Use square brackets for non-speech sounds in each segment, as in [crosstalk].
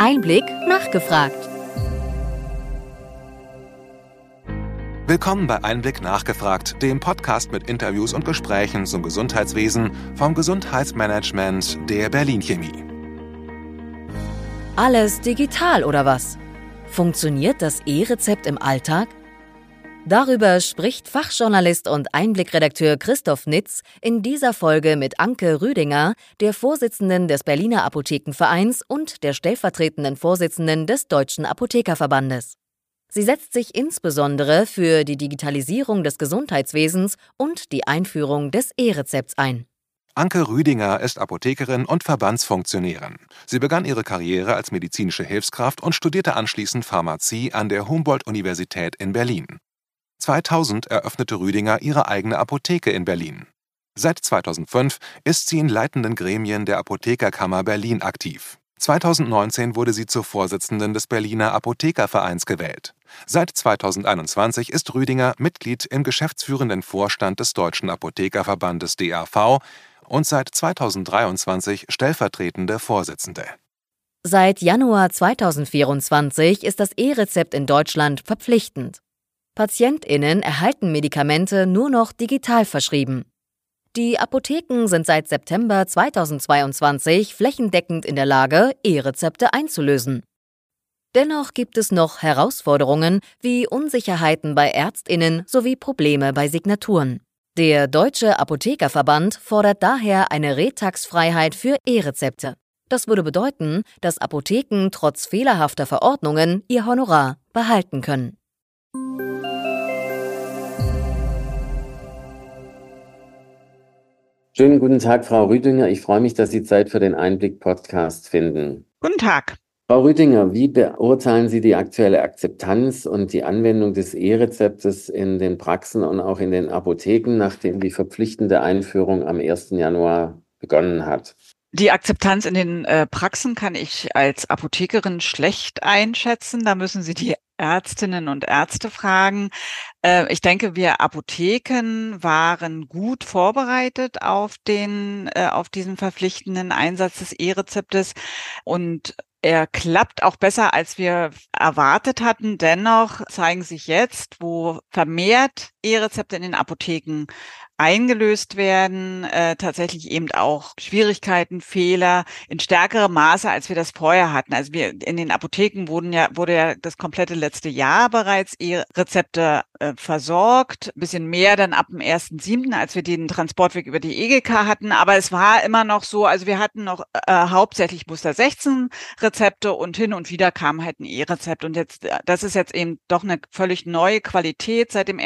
Einblick nachgefragt. Willkommen bei Einblick nachgefragt, dem Podcast mit Interviews und Gesprächen zum Gesundheitswesen vom Gesundheitsmanagement der Berlin Chemie. Alles digital oder was? Funktioniert das E-Rezept im Alltag? Darüber spricht Fachjournalist und Einblickredakteur Christoph Nitz in dieser Folge mit Anke Rüdinger, der Vorsitzenden des Berliner Apothekenvereins und der stellvertretenden Vorsitzenden des Deutschen Apothekerverbandes. Sie setzt sich insbesondere für die Digitalisierung des Gesundheitswesens und die Einführung des E-Rezepts ein. Anke Rüdinger ist Apothekerin und Verbandsfunktionärin. Sie begann ihre Karriere als medizinische Hilfskraft und studierte anschließend Pharmazie an der Humboldt-Universität in Berlin. 2000 eröffnete Rüdinger ihre eigene Apotheke in Berlin. Seit 2005 ist sie in leitenden Gremien der Apothekerkammer Berlin aktiv. 2019 wurde sie zur Vorsitzenden des Berliner Apothekervereins gewählt. Seit 2021 ist Rüdinger Mitglied im geschäftsführenden Vorstand des Deutschen Apothekerverbandes DAV und seit 2023 stellvertretende Vorsitzende. Seit Januar 2024 ist das E-Rezept in Deutschland verpflichtend. PatientInnen erhalten Medikamente nur noch digital verschrieben. Die Apotheken sind seit September 2022 flächendeckend in der Lage, E-Rezepte einzulösen. Dennoch gibt es noch Herausforderungen wie Unsicherheiten bei Ärztinnen sowie Probleme bei Signaturen. Der Deutsche Apothekerverband fordert daher eine Retax-Freiheit für E-Rezepte. Das würde bedeuten, dass Apotheken trotz fehlerhafter Verordnungen ihr Honorar behalten können. Schönen guten Tag, Frau Rüdinger. Ich freue mich, dass Sie Zeit für den Einblick-Podcast finden. Guten Tag. Frau Rüdinger, wie beurteilen Sie die aktuelle Akzeptanz und die Anwendung des E-Rezeptes in den Praxen und auch in den Apotheken, nachdem die verpflichtende Einführung am 1. Januar begonnen hat? Die Akzeptanz in den äh, Praxen kann ich als Apothekerin schlecht einschätzen. Da müssen Sie die Ärztinnen und Ärzte fragen. Äh, ich denke, wir Apotheken waren gut vorbereitet auf den, äh, auf diesen verpflichtenden Einsatz des E-Rezeptes und er klappt auch besser, als wir erwartet hatten. Dennoch zeigen sich jetzt, wo vermehrt E-Rezepte in den Apotheken eingelöst werden, äh, tatsächlich eben auch Schwierigkeiten, Fehler in stärkerem Maße, als wir das vorher hatten. Also wir in den Apotheken wurden ja, wurde ja das komplette letzte Jahr bereits E-Rezepte äh, versorgt. Ein bisschen mehr dann ab dem 1.7., als wir den Transportweg über die EGK hatten. Aber es war immer noch so, also wir hatten noch äh, hauptsächlich Muster 16 Rezepte und hin und wieder kam halt ein E-Rezept. Und jetzt, äh, das ist jetzt eben doch eine völlig neue Qualität seit dem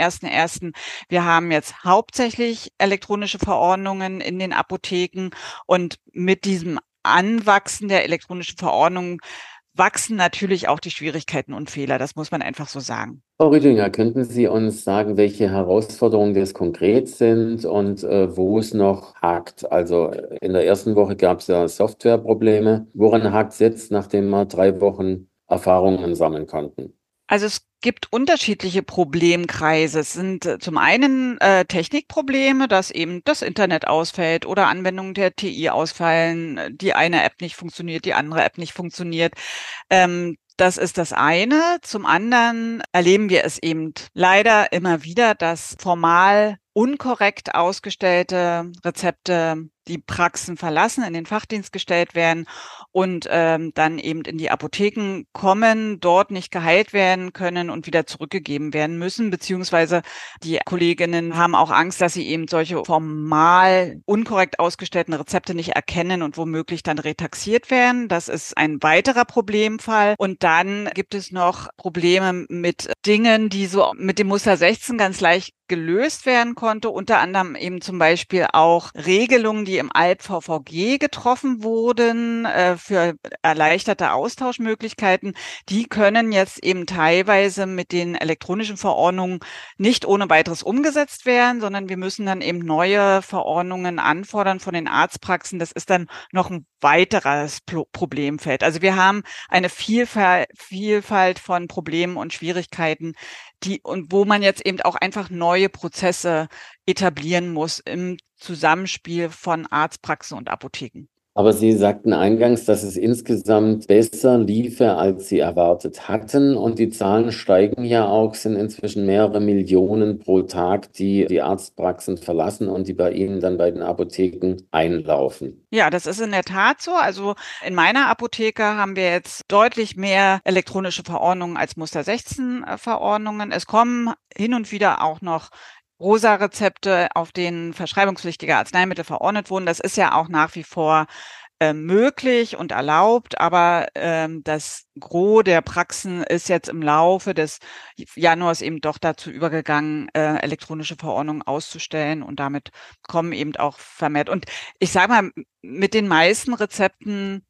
1.1. Wir haben jetzt hauptsächlich elektronische Verordnungen in den Apotheken und mit diesem Anwachsen der elektronischen Verordnungen wachsen natürlich auch die Schwierigkeiten und Fehler. Das muss man einfach so sagen. Frau Rüdinger, könnten Sie uns sagen, welche Herausforderungen das konkret sind und äh, wo es noch hakt? Also in der ersten Woche gab es ja Softwareprobleme. Woran hakt es jetzt, nachdem wir drei Wochen Erfahrungen sammeln konnten? Also es gibt unterschiedliche Problemkreise. Es sind äh, zum einen äh, Technikprobleme, dass eben das Internet ausfällt oder Anwendungen der TI ausfallen, die eine App nicht funktioniert, die andere App nicht funktioniert. Ähm, das ist das eine. Zum anderen erleben wir es eben leider immer wieder, dass formal unkorrekt ausgestellte Rezepte die Praxen verlassen, in den Fachdienst gestellt werden und ähm, dann eben in die Apotheken kommen, dort nicht geheilt werden können und wieder zurückgegeben werden müssen, beziehungsweise die Kolleginnen haben auch Angst, dass sie eben solche formal unkorrekt ausgestellten Rezepte nicht erkennen und womöglich dann retaxiert werden. Das ist ein weiterer Problemfall. Und dann gibt es noch Probleme mit Dingen, die so mit dem Muster 16 ganz leicht gelöst werden konnte, unter anderem eben zum Beispiel auch Regelungen, die im Alp-VVG getroffen wurden äh, für erleichterte Austauschmöglichkeiten. Die können jetzt eben teilweise mit den elektronischen Verordnungen nicht ohne weiteres umgesetzt werden, sondern wir müssen dann eben neue Verordnungen anfordern von den Arztpraxen. Das ist dann noch ein weiteres Problemfeld. Also wir haben eine Vielfalt, Vielfalt von Problemen und Schwierigkeiten, die und wo man jetzt eben auch einfach neue Prozesse etablieren muss im Zusammenspiel von Arztpraxen und Apotheken. Aber Sie sagten eingangs, dass es insgesamt besser liefe, als Sie erwartet hatten. Und die Zahlen steigen ja auch, sind inzwischen mehrere Millionen pro Tag, die die Arztpraxen verlassen und die bei Ihnen dann bei den Apotheken einlaufen. Ja, das ist in der Tat so. Also in meiner Apotheke haben wir jetzt deutlich mehr elektronische Verordnungen als Muster 16 äh, Verordnungen. Es kommen hin und wieder auch noch Rosa-Rezepte, auf denen verschreibungspflichtige Arzneimittel verordnet wurden. Das ist ja auch nach wie vor äh, möglich und erlaubt, aber ähm, das Gros der Praxen ist jetzt im Laufe des Januars eben doch dazu übergegangen, äh, elektronische Verordnungen auszustellen und damit kommen eben auch vermehrt. Und ich sage mal, mit den meisten Rezepten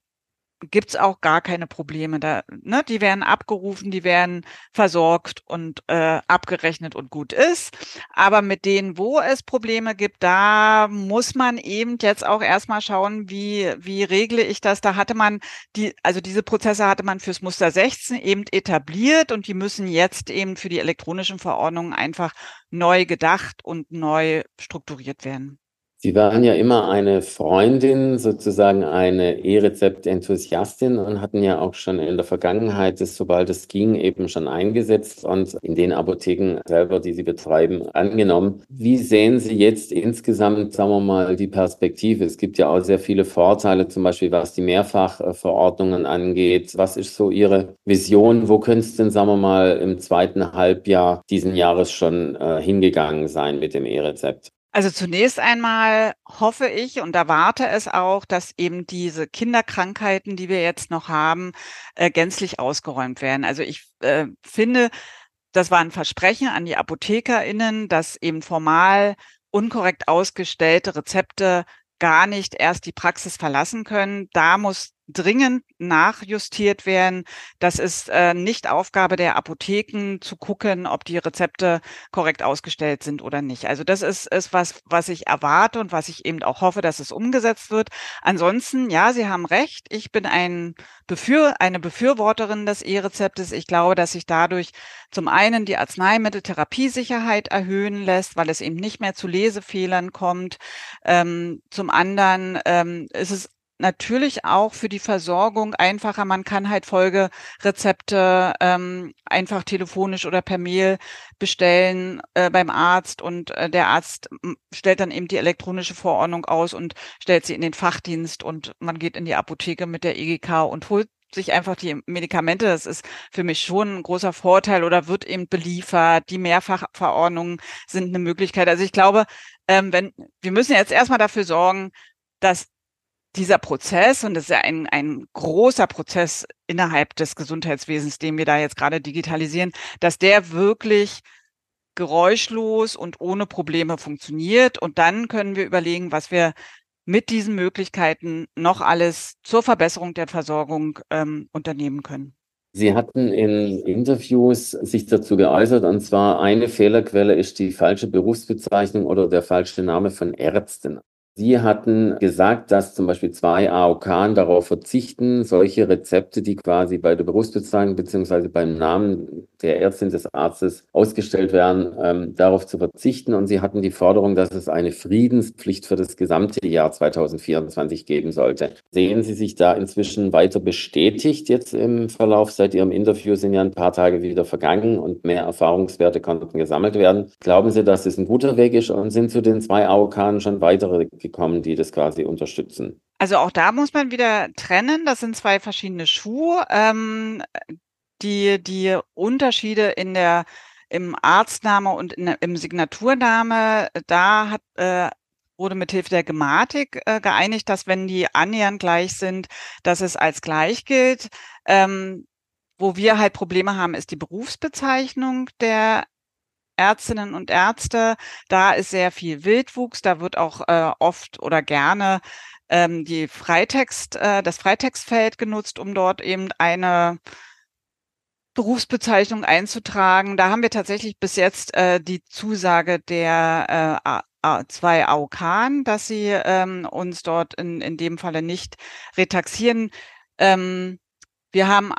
gibt's auch gar keine Probleme. Da, ne, die werden abgerufen, die werden versorgt und äh, abgerechnet und gut ist. Aber mit denen, wo es Probleme gibt, da muss man eben jetzt auch erstmal schauen, wie, wie regle ich das. Da hatte man die, also diese Prozesse hatte man fürs Muster 16 eben etabliert und die müssen jetzt eben für die elektronischen Verordnungen einfach neu gedacht und neu strukturiert werden. Sie waren ja immer eine Freundin, sozusagen eine E-Rezept-Enthusiastin und hatten ja auch schon in der Vergangenheit, das, sobald es ging, eben schon eingesetzt und in den Apotheken selber, die Sie betreiben, angenommen. Wie sehen Sie jetzt insgesamt, sagen wir mal, die Perspektive? Es gibt ja auch sehr viele Vorteile, zum Beispiel was die Mehrfachverordnungen angeht. Was ist so Ihre Vision? Wo könnte es denn, sagen wir mal, im zweiten Halbjahr diesen Jahres schon äh, hingegangen sein mit dem E-Rezept? Also zunächst einmal hoffe ich und erwarte es auch, dass eben diese Kinderkrankheiten, die wir jetzt noch haben, äh, gänzlich ausgeräumt werden. Also ich äh, finde, das war ein Versprechen an die ApothekerInnen, dass eben formal unkorrekt ausgestellte Rezepte gar nicht erst die Praxis verlassen können. Da muss dringend nachjustiert werden. Das ist äh, nicht Aufgabe der Apotheken zu gucken, ob die Rezepte korrekt ausgestellt sind oder nicht. Also das ist, ist was, was ich erwarte und was ich eben auch hoffe, dass es umgesetzt wird. Ansonsten, ja, Sie haben recht. Ich bin ein Befür, eine Befürworterin des E-Rezeptes. Ich glaube, dass sich dadurch zum einen die Arzneimitteltherapiesicherheit erhöhen lässt, weil es eben nicht mehr zu Lesefehlern kommt. Ähm, zum anderen ähm, ist es natürlich auch für die Versorgung einfacher. Man kann halt Folgerezepte ähm, einfach telefonisch oder per Mail bestellen äh, beim Arzt und äh, der Arzt stellt dann eben die elektronische Verordnung aus und stellt sie in den Fachdienst und man geht in die Apotheke mit der EGK und holt sich einfach die Medikamente. Das ist für mich schon ein großer Vorteil oder wird eben beliefert. Die Mehrfachverordnungen sind eine Möglichkeit. Also ich glaube, ähm, wenn wir müssen jetzt erstmal dafür sorgen, dass dieser Prozess, und das ist ja ein, ein großer Prozess innerhalb des Gesundheitswesens, den wir da jetzt gerade digitalisieren, dass der wirklich geräuschlos und ohne Probleme funktioniert. Und dann können wir überlegen, was wir mit diesen Möglichkeiten noch alles zur Verbesserung der Versorgung ähm, unternehmen können. Sie hatten in Interviews sich dazu geäußert, und zwar eine Fehlerquelle ist die falsche Berufsbezeichnung oder der falsche Name von Ärzten. Sie hatten gesagt, dass zum Beispiel zwei AOK darauf verzichten, solche Rezepte, die quasi bei der Berufsbezeichnung beziehungsweise beim Namen der Ärztin des Arztes ausgestellt werden, ähm, darauf zu verzichten. Und Sie hatten die Forderung, dass es eine Friedenspflicht für das gesamte Jahr 2024 geben sollte. Sehen Sie sich da inzwischen weiter bestätigt jetzt im Verlauf? Seit Ihrem Interview sind ja ein paar Tage wieder vergangen und mehr Erfahrungswerte konnten gesammelt werden. Glauben Sie, dass es ein guter Weg ist und sind zu den zwei AOK schon weitere gekommen, die das quasi unterstützen. Also auch da muss man wieder trennen. Das sind zwei verschiedene Schuhe. Ähm, die, die Unterschiede in der, im Arztname und in, im Signaturname, da hat, äh, wurde mithilfe der Gematik äh, geeinigt, dass wenn die annähernd gleich sind, dass es als gleich gilt. Ähm, wo wir halt Probleme haben, ist die Berufsbezeichnung der Ärztinnen und Ärzte. Da ist sehr viel Wildwuchs. Da wird auch äh, oft oder gerne ähm, die Freitext, äh, das Freitextfeld genutzt, um dort eben eine Berufsbezeichnung einzutragen. Da haben wir tatsächlich bis jetzt äh, die Zusage der äh, zwei AOK, dass sie ähm, uns dort in, in dem Falle nicht retaxieren. Ähm, wir haben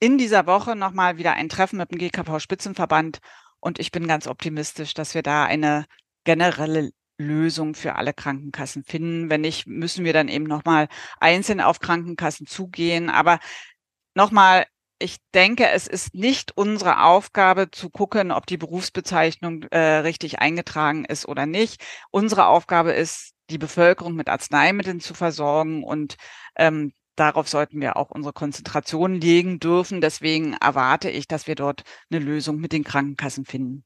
in dieser Woche nochmal wieder ein Treffen mit dem GKV-Spitzenverband und ich bin ganz optimistisch, dass wir da eine generelle Lösung für alle Krankenkassen finden. Wenn nicht, müssen wir dann eben nochmal einzeln auf Krankenkassen zugehen. Aber nochmal, ich denke, es ist nicht unsere Aufgabe zu gucken, ob die Berufsbezeichnung äh, richtig eingetragen ist oder nicht. Unsere Aufgabe ist, die Bevölkerung mit Arzneimitteln zu versorgen und ähm, darauf sollten wir auch unsere Konzentration legen dürfen. Deswegen erwarte ich, dass wir dort eine Lösung mit den Krankenkassen finden.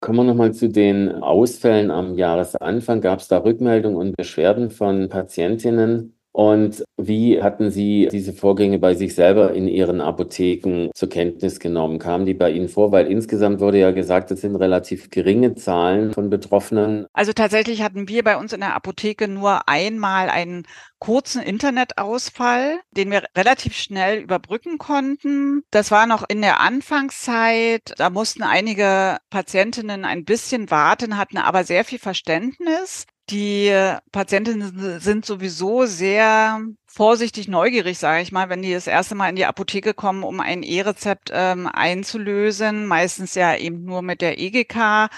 Kommen wir nochmal zu den Ausfällen am Jahresanfang. Gab es da Rückmeldungen und Beschwerden von Patientinnen? Und wie hatten Sie diese Vorgänge bei sich selber in Ihren Apotheken zur Kenntnis genommen? Kamen die bei Ihnen vor? Weil insgesamt wurde ja gesagt, es sind relativ geringe Zahlen von Betroffenen. Also tatsächlich hatten wir bei uns in der Apotheke nur einmal einen kurzen Internetausfall, den wir relativ schnell überbrücken konnten. Das war noch in der Anfangszeit. Da mussten einige Patientinnen ein bisschen warten, hatten aber sehr viel Verständnis. Die Patientinnen sind sowieso sehr vorsichtig neugierig, sage ich mal, wenn die das erste Mal in die Apotheke kommen, um ein E-Rezept ähm, einzulösen, meistens ja eben nur mit der EGK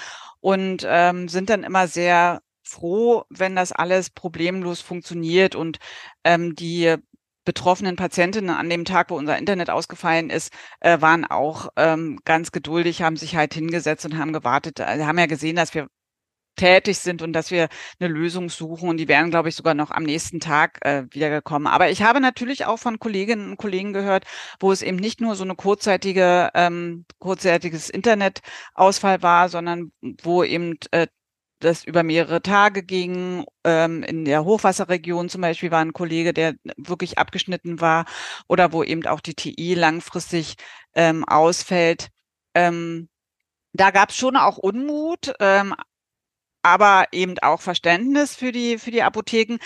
und ähm, sind dann immer sehr froh, wenn das alles problemlos funktioniert und ähm, die betroffenen Patientinnen an dem Tag, wo unser Internet ausgefallen ist, äh, waren auch ähm, ganz geduldig, haben sich halt hingesetzt und haben gewartet. Sie haben ja gesehen, dass wir tätig sind und dass wir eine Lösung suchen. Und die wären, glaube ich, sogar noch am nächsten Tag äh, wiedergekommen. Aber ich habe natürlich auch von Kolleginnen und Kollegen gehört, wo es eben nicht nur so eine kurzzeitige, ähm, kurzzeitiges Internetausfall war, sondern wo eben äh, das über mehrere Tage ging. Ähm, in der Hochwasserregion zum Beispiel war ein Kollege, der wirklich abgeschnitten war oder wo eben auch die TI langfristig ähm, ausfällt. Ähm, da gab es schon auch Unmut, ähm, aber eben auch Verständnis für die, für die Apotheken.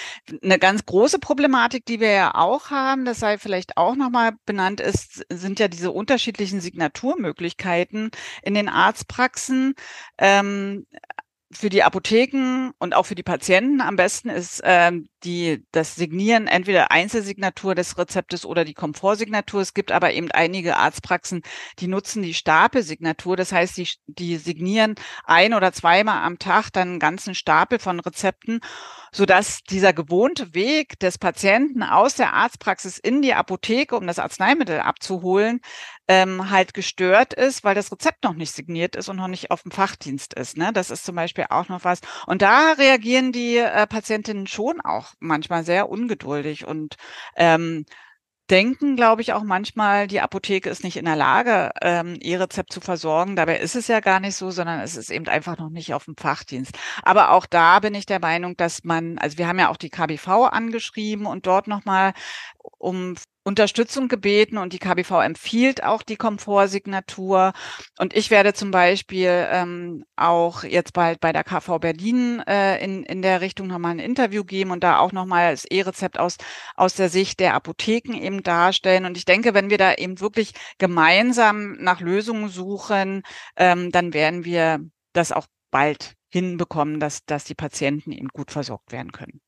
Eine ganz große Problematik, die wir ja auch haben, das sei vielleicht auch nochmal benannt ist, sind ja diese unterschiedlichen Signaturmöglichkeiten in den Arztpraxen. Ähm, für die Apotheken und auch für die Patienten am besten ist ähm, die, das Signieren entweder Einzelsignatur des Rezeptes oder die Komfortsignatur. Es gibt aber eben einige Arztpraxen, die nutzen die Stapelsignatur. Das heißt, die, die signieren ein oder zweimal am Tag dann einen ganzen Stapel von Rezepten, sodass dieser gewohnte Weg des Patienten aus der Arztpraxis in die Apotheke, um das Arzneimittel abzuholen, ähm, halt gestört ist, weil das Rezept noch nicht signiert ist und noch nicht auf dem Fachdienst ist. Ne? Das ist zum Beispiel auch noch was. Und da reagieren die äh, Patientinnen schon auch manchmal sehr ungeduldig und ähm, denken, glaube ich, auch manchmal, die Apotheke ist nicht in der Lage, ähm, ihr Rezept zu versorgen. Dabei ist es ja gar nicht so, sondern es ist eben einfach noch nicht auf dem Fachdienst. Aber auch da bin ich der Meinung, dass man, also wir haben ja auch die KBV angeschrieben und dort nochmal um Unterstützung gebeten und die KBV empfiehlt auch die Komfortsignatur. Und ich werde zum Beispiel ähm, auch jetzt bald bei der KV Berlin äh, in, in der Richtung nochmal ein Interview geben und da auch nochmal das E-Rezept aus, aus der Sicht der Apotheken eben darstellen. Und ich denke, wenn wir da eben wirklich gemeinsam nach Lösungen suchen, ähm, dann werden wir das auch bald hinbekommen, dass, dass die Patienten eben gut versorgt werden können.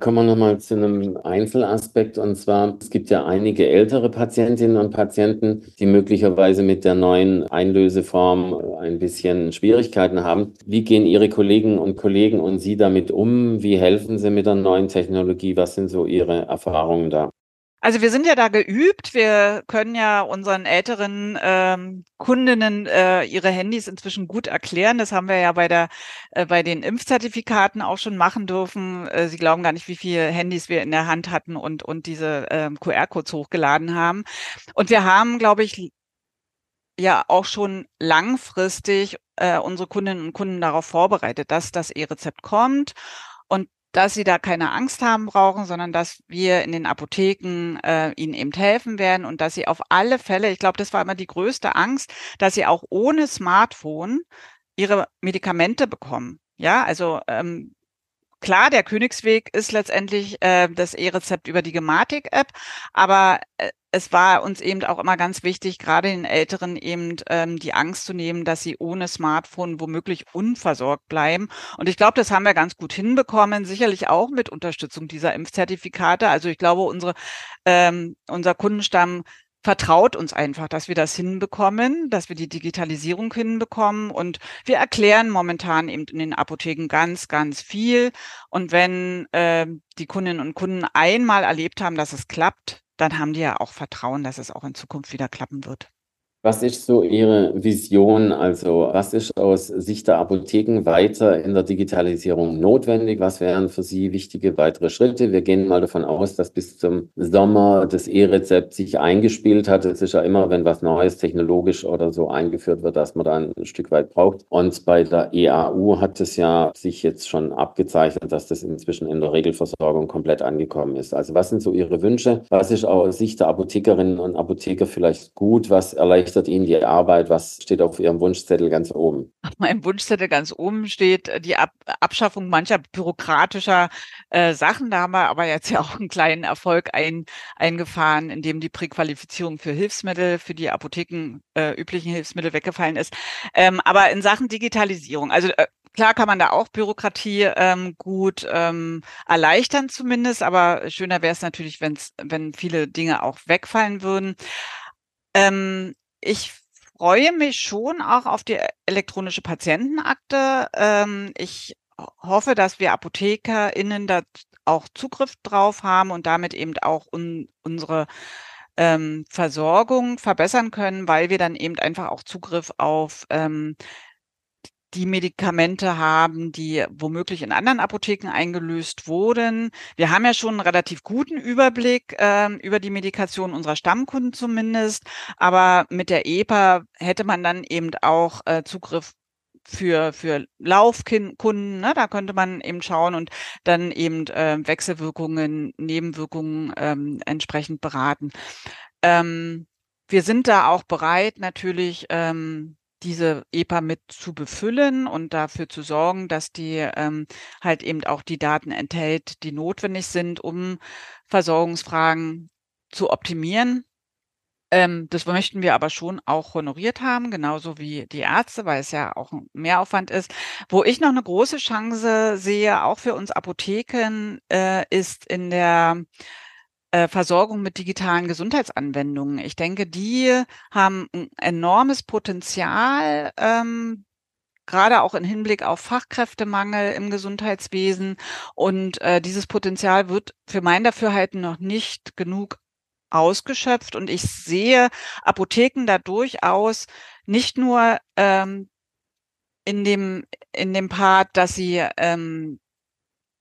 Kommen wir nochmal zu einem Einzelaspekt. Und zwar, es gibt ja einige ältere Patientinnen und Patienten, die möglicherweise mit der neuen Einlöseform ein bisschen Schwierigkeiten haben. Wie gehen Ihre Kollegen und Kollegen und Sie damit um? Wie helfen Sie mit der neuen Technologie? Was sind so Ihre Erfahrungen da? Also wir sind ja da geübt. Wir können ja unseren älteren ähm, Kundinnen äh, ihre Handys inzwischen gut erklären. Das haben wir ja bei der äh, bei den Impfzertifikaten auch schon machen dürfen. Äh, Sie glauben gar nicht, wie viele Handys wir in der Hand hatten und und diese ähm, QR-Codes hochgeladen haben. Und wir haben, glaube ich, ja auch schon langfristig äh, unsere Kundinnen und Kunden darauf vorbereitet, dass das E-Rezept kommt dass sie da keine Angst haben brauchen, sondern dass wir in den Apotheken äh, ihnen eben helfen werden und dass sie auf alle Fälle, ich glaube, das war immer die größte Angst, dass sie auch ohne Smartphone ihre Medikamente bekommen. Ja, also ähm, klar, der Königsweg ist letztendlich äh, das E-Rezept über die Gematik-App, aber äh, es war uns eben auch immer ganz wichtig, gerade den Älteren eben ähm, die Angst zu nehmen, dass sie ohne Smartphone womöglich unversorgt bleiben. Und ich glaube, das haben wir ganz gut hinbekommen, sicherlich auch mit Unterstützung dieser Impfzertifikate. Also ich glaube, unsere, ähm, unser Kundenstamm vertraut uns einfach, dass wir das hinbekommen, dass wir die Digitalisierung hinbekommen und wir erklären momentan eben in den Apotheken ganz, ganz viel. Und wenn äh, die Kundinnen und Kunden einmal erlebt haben, dass es klappt, dann haben die ja auch Vertrauen, dass es auch in Zukunft wieder klappen wird. Was ist so Ihre Vision? Also was ist aus Sicht der Apotheken weiter in der Digitalisierung notwendig? Was wären für Sie wichtige weitere Schritte? Wir gehen mal davon aus, dass bis zum Sommer das E-Rezept sich eingespielt hat. Es ist ja immer, wenn was Neues technologisch oder so eingeführt wird, dass man da ein Stück weit braucht. Und bei der EAU hat es ja sich jetzt schon abgezeichnet, dass das inzwischen in der Regelversorgung komplett angekommen ist. Also was sind so Ihre Wünsche? Was ist aus Sicht der Apothekerinnen und Apotheker vielleicht gut? Was erleichtert erleichtert Ihnen die Arbeit? Was steht auf Ihrem Wunschzettel ganz oben? Auf meinem Wunschzettel ganz oben steht äh, die Ab Abschaffung mancher bürokratischer äh, Sachen. Da haben wir aber jetzt ja [laughs] auch einen kleinen Erfolg ein, eingefahren, indem die Präqualifizierung für Hilfsmittel, für die Apotheken äh, üblichen Hilfsmittel weggefallen ist. Ähm, aber in Sachen Digitalisierung, also äh, klar kann man da auch Bürokratie ähm, gut ähm, erleichtern zumindest, aber schöner wäre es natürlich, wenn's, wenn viele Dinge auch wegfallen würden. Ähm, ich freue mich schon auch auf die elektronische Patientenakte. Ähm, ich hoffe, dass wir ApothekerInnen da auch Zugriff drauf haben und damit eben auch un unsere ähm, Versorgung verbessern können, weil wir dann eben einfach auch Zugriff auf ähm, die Medikamente haben, die womöglich in anderen Apotheken eingelöst wurden. Wir haben ja schon einen relativ guten Überblick äh, über die Medikation unserer Stammkunden zumindest, aber mit der EPA hätte man dann eben auch äh, Zugriff für, für Laufkunden, ne? da könnte man eben schauen und dann eben äh, Wechselwirkungen, Nebenwirkungen ähm, entsprechend beraten. Ähm, wir sind da auch bereit, natürlich ähm, diese EPA mit zu befüllen und dafür zu sorgen, dass die ähm, halt eben auch die Daten enthält, die notwendig sind, um Versorgungsfragen zu optimieren. Ähm, das möchten wir aber schon auch honoriert haben, genauso wie die Ärzte, weil es ja auch ein Mehraufwand ist. Wo ich noch eine große Chance sehe, auch für uns Apotheken, äh, ist in der Versorgung mit digitalen Gesundheitsanwendungen. Ich denke, die haben ein enormes Potenzial, ähm, gerade auch im Hinblick auf Fachkräftemangel im Gesundheitswesen. Und äh, dieses Potenzial wird für mein Dafürhalten noch nicht genug ausgeschöpft. Und ich sehe Apotheken da durchaus nicht nur ähm, in dem in dem Part, dass sie ähm,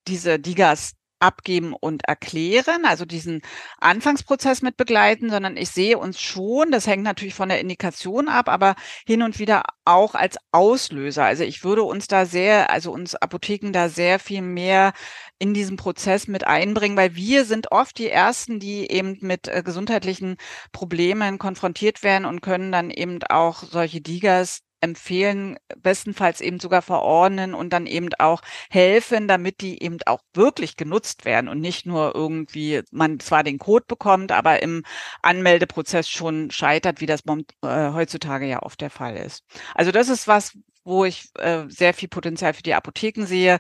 diese Digas abgeben und erklären, also diesen Anfangsprozess mit begleiten, sondern ich sehe uns schon, das hängt natürlich von der Indikation ab, aber hin und wieder auch als Auslöser. Also ich würde uns da sehr, also uns Apotheken da sehr viel mehr in diesen Prozess mit einbringen, weil wir sind oft die Ersten, die eben mit äh, gesundheitlichen Problemen konfrontiert werden und können dann eben auch solche Digas empfehlen, bestenfalls eben sogar verordnen und dann eben auch helfen, damit die eben auch wirklich genutzt werden und nicht nur irgendwie man zwar den Code bekommt, aber im Anmeldeprozess schon scheitert, wie das äh, heutzutage ja oft der Fall ist. Also das ist was, wo ich äh, sehr viel Potenzial für die Apotheken sehe.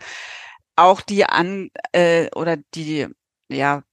Auch die an äh, oder die ja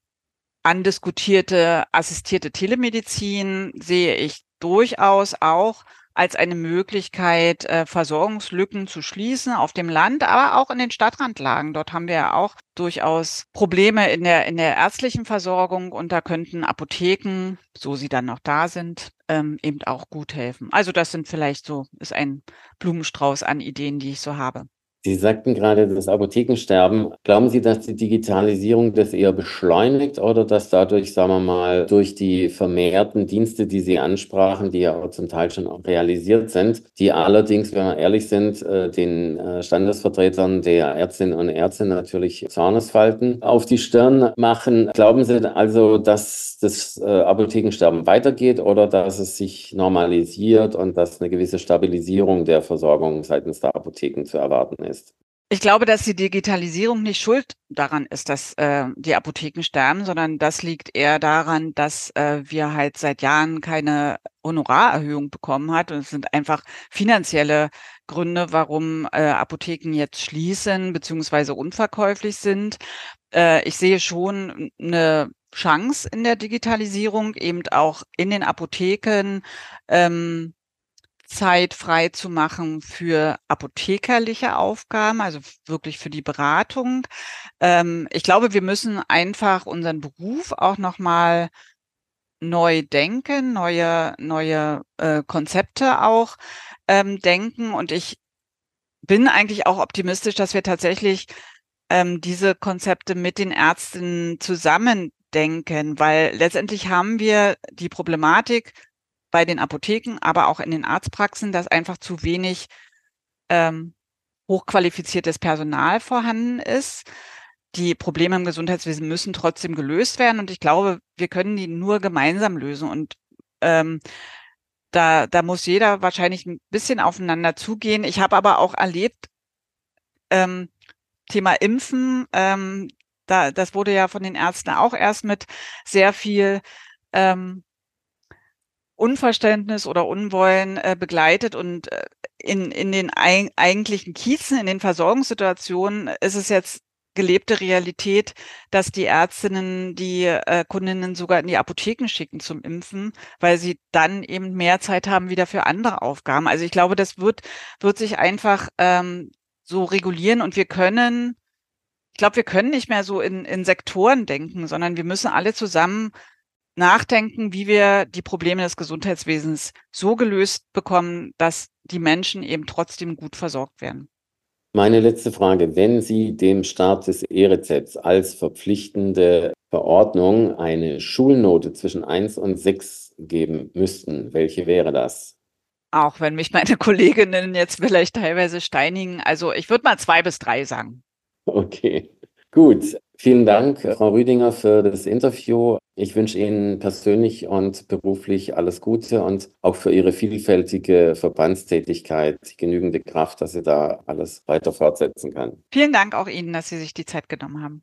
andiskutierte assistierte Telemedizin sehe ich durchaus auch als eine Möglichkeit, äh, Versorgungslücken zu schließen auf dem Land, aber auch in den Stadtrandlagen. Dort haben wir ja auch durchaus Probleme in der, in der ärztlichen Versorgung und da könnten Apotheken, so sie dann noch da sind, ähm, eben auch gut helfen. Also das sind vielleicht so, ist ein Blumenstrauß an Ideen, die ich so habe. Sie sagten gerade das Apothekensterben. Glauben Sie, dass die Digitalisierung das eher beschleunigt oder dass dadurch, sagen wir mal, durch die vermehrten Dienste, die Sie ansprachen, die ja auch zum Teil schon auch realisiert sind, die allerdings, wenn wir ehrlich sind, äh, den äh, Standesvertretern der Ärztinnen und Ärzte natürlich Zornesfalten auf die Stirn machen. Glauben Sie also, dass das äh, Apothekensterben weitergeht oder dass es sich normalisiert und dass eine gewisse Stabilisierung der Versorgung seitens der Apotheken zu erwarten ist? Ist. Ich glaube, dass die Digitalisierung nicht schuld daran ist, dass äh, die Apotheken sterben, sondern das liegt eher daran, dass äh, wir halt seit Jahren keine Honorarerhöhung bekommen hat. Und es sind einfach finanzielle Gründe, warum äh, Apotheken jetzt schließen beziehungsweise unverkäuflich sind. Äh, ich sehe schon eine Chance in der Digitalisierung, eben auch in den Apotheken ähm, Zeit frei zu machen für apothekerliche Aufgaben, also wirklich für die Beratung. Ähm, ich glaube, wir müssen einfach unseren Beruf auch nochmal neu denken, neue, neue äh, Konzepte auch ähm, denken. Und ich bin eigentlich auch optimistisch, dass wir tatsächlich ähm, diese Konzepte mit den Ärzten zusammen denken, weil letztendlich haben wir die Problematik bei den Apotheken, aber auch in den Arztpraxen, dass einfach zu wenig ähm, hochqualifiziertes Personal vorhanden ist. Die Probleme im Gesundheitswesen müssen trotzdem gelöst werden und ich glaube, wir können die nur gemeinsam lösen und ähm, da, da muss jeder wahrscheinlich ein bisschen aufeinander zugehen. Ich habe aber auch erlebt, ähm, Thema Impfen, ähm, da, das wurde ja von den Ärzten auch erst mit sehr viel ähm, Unverständnis oder Unwollen äh, begleitet und äh, in, in den eig eigentlichen Kiezen, in den Versorgungssituationen ist es jetzt gelebte Realität, dass die Ärztinnen die äh, Kundinnen sogar in die Apotheken schicken zum Impfen, weil sie dann eben mehr Zeit haben wieder für andere Aufgaben. Also ich glaube, das wird, wird sich einfach ähm, so regulieren und wir können ich glaube, wir können nicht mehr so in, in Sektoren denken, sondern wir müssen alle zusammen nachdenken, wie wir die Probleme des Gesundheitswesens so gelöst bekommen, dass die Menschen eben trotzdem gut versorgt werden. Meine letzte Frage. Wenn Sie dem Start des E-Rezepts als verpflichtende Verordnung eine Schulnote zwischen 1 und 6 geben müssten, welche wäre das? Auch wenn mich meine Kolleginnen jetzt vielleicht teilweise steinigen. Also ich würde mal zwei bis drei sagen. Okay, gut. Vielen Dank, Frau Rüdinger, für das Interview. Ich wünsche Ihnen persönlich und beruflich alles Gute und auch für Ihre vielfältige Verbandstätigkeit genügende Kraft, dass Sie da alles weiter fortsetzen kann. Vielen Dank auch Ihnen, dass Sie sich die Zeit genommen haben.